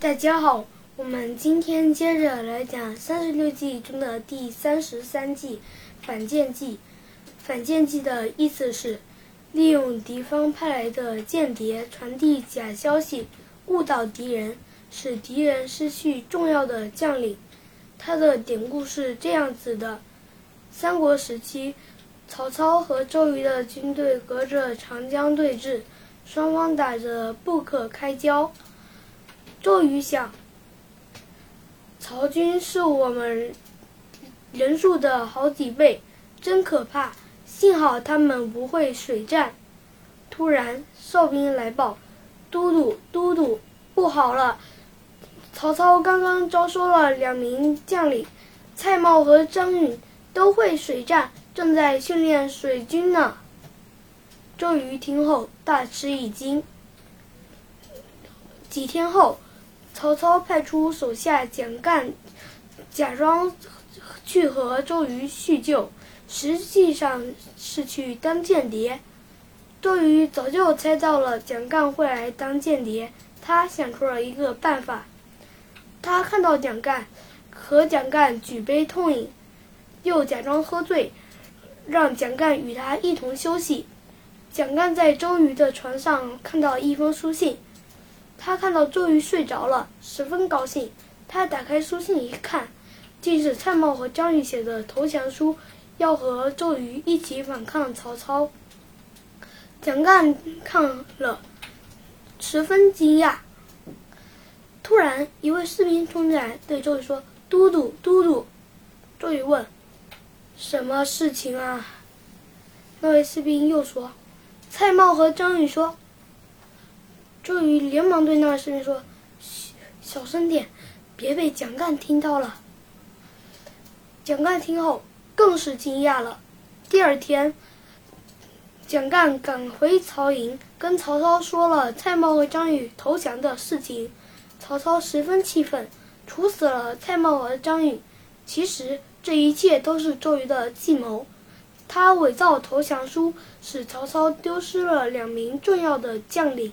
大家好，我们今天接着来讲三十六计中的第三十三计“反间计”。反间计的意思是利用敌方派来的间谍传递假消息，误导敌人，使敌人失去重要的将领。它的典故是这样子的：三国时期，曹操和周瑜的军队隔着长江对峙，双方打着不可开交。周瑜想，曹军是我们人数的好几倍，真可怕。幸好他们不会水战。突然，哨兵来报：“都督，都督，不好了！曹操刚刚招收了两名将领，蔡瑁和张允都会水战，正在训练水军呢。”周瑜听后大吃一惊。几天后，曹操派出手下蒋干，假装去和周瑜叙旧。实际上是去当间谍。周瑜早就猜到了蒋干会来当间谍，他想出了一个办法。他看到蒋干，和蒋干举杯痛饮，又假装喝醉，让蒋干与他一同休息。蒋干在周瑜的床上看到一封书信，他看到周瑜睡着了，十分高兴。他打开书信一看，竟是蔡瑁和张允写的投降书。要和周瑜一起反抗曹操。蒋干看了，十分惊讶。突然，一位士兵冲进来，对周瑜说：“都督，都督！”周瑜问：“什么事情啊？”那位士兵又说：“蔡瑁和张允说。”周瑜连忙对那士兵说：“嘘，小声点，别被蒋干听到了。”蒋干听后。更是惊讶了。第二天，蒋干赶回曹营，跟曹操说了蔡瑁和张允投降的事情。曹操十分气愤，处死了蔡瑁和张允。其实这一切都是周瑜的计谋，他伪造投降书，使曹操丢失了两名重要的将领。